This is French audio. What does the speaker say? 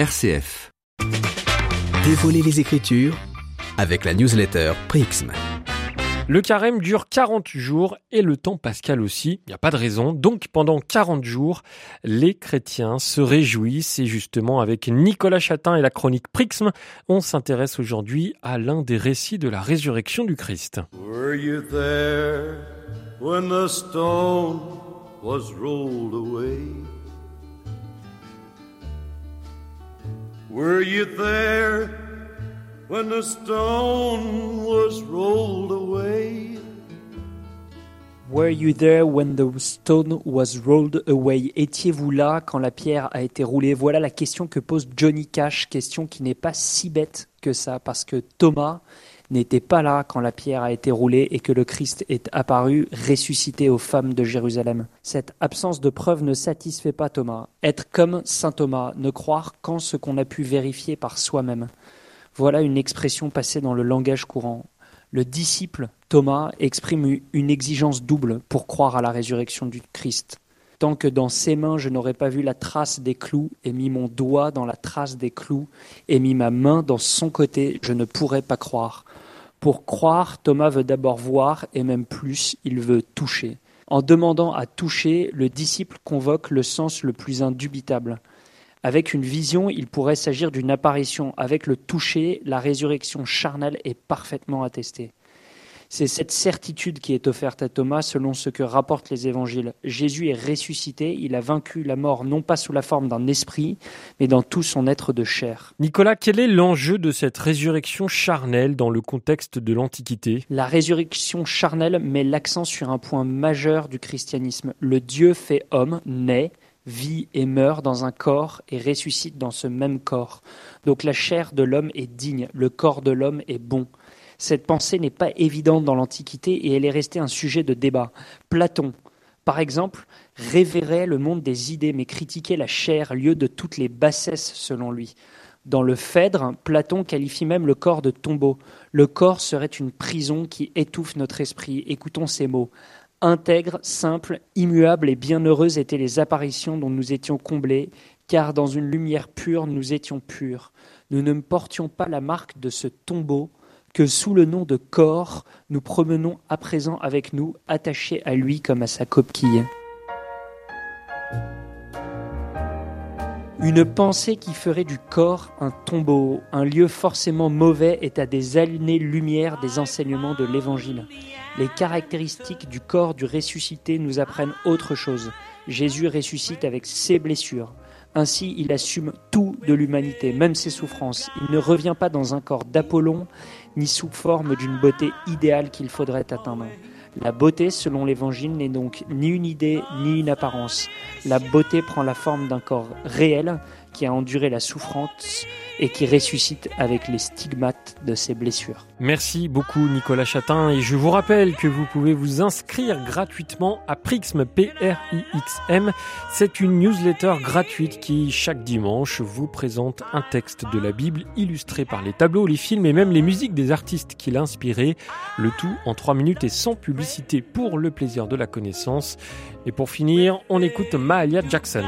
RCF. Dévoiler les Écritures avec la newsletter Prixm. Le carême dure 40 jours et le temps pascal aussi. Il n'y a pas de raison. Donc pendant 40 jours, les chrétiens se réjouissent et justement avec Nicolas Chatin et la chronique Prixm, on s'intéresse aujourd'hui à l'un des récits de la résurrection du Christ. Were you there when the stone was rolled away? Were you there when the stone was rolled away? Were you there when the stone was rolled away? Étiez-vous là quand la pierre a été roulée? Voilà la question que pose Johnny Cash, question qui n'est pas si bête que ça, parce que Thomas n'était pas là quand la pierre a été roulée et que le Christ est apparu ressuscité aux femmes de Jérusalem. Cette absence de preuve ne satisfait pas Thomas. Être comme saint Thomas, ne croire qu'en ce qu'on a pu vérifier par soi-même. Voilà une expression passée dans le langage courant. Le disciple Thomas exprime une exigence double pour croire à la résurrection du Christ. Tant que dans ses mains je n'aurais pas vu la trace des clous et mis mon doigt dans la trace des clous et mis ma main dans son côté, je ne pourrais pas croire. Pour croire, Thomas veut d'abord voir et même plus, il veut toucher. En demandant à toucher, le disciple convoque le sens le plus indubitable. Avec une vision, il pourrait s'agir d'une apparition. Avec le toucher, la résurrection charnelle est parfaitement attestée. C'est cette certitude qui est offerte à Thomas selon ce que rapportent les évangiles. Jésus est ressuscité, il a vaincu la mort non pas sous la forme d'un esprit, mais dans tout son être de chair. Nicolas, quel est l'enjeu de cette résurrection charnelle dans le contexte de l'Antiquité? La résurrection charnelle met l'accent sur un point majeur du christianisme. Le Dieu fait homme, naît, vit et meurt dans un corps et ressuscite dans ce même corps. Donc la chair de l'homme est digne, le corps de l'homme est bon. Cette pensée n'est pas évidente dans l'Antiquité et elle est restée un sujet de débat. Platon, par exemple, révérait le monde des idées mais critiquait la chair, lieu de toutes les bassesses selon lui. Dans le Phèdre, Platon qualifie même le corps de tombeau. Le corps serait une prison qui étouffe notre esprit. Écoutons ces mots. Intègre, simple, immuable et bienheureuse étaient les apparitions dont nous étions comblés, car dans une lumière pure nous étions purs. Nous ne portions pas la marque de ce tombeau, que sous le nom de corps, nous promenons à présent avec nous, attachés à lui comme à sa coquille. Une pensée qui ferait du corps un tombeau, un lieu forcément mauvais, est à des années-lumière des enseignements de l'Évangile. Les caractéristiques du corps du ressuscité nous apprennent autre chose. Jésus ressuscite avec ses blessures. Ainsi, il assume tout de l'humanité, même ses souffrances. Il ne revient pas dans un corps d'Apollon, ni sous forme d'une beauté idéale qu'il faudrait atteindre. La beauté, selon l'Évangile, n'est donc ni une idée ni une apparence. La beauté prend la forme d'un corps réel qui a enduré la souffrance et qui ressuscite avec les stigmates de ses blessures. Merci beaucoup Nicolas Chatin et je vous rappelle que vous pouvez vous inscrire gratuitement à Prixm P-R-I-X-M. C'est une newsletter gratuite qui chaque dimanche vous présente un texte de la Bible illustré par les tableaux, les films et même les musiques des artistes qui l'a inspiré. Le tout en 3 minutes et sans publicité pour le plaisir de la connaissance. Et pour finir, on écoute Mahalia Jackson.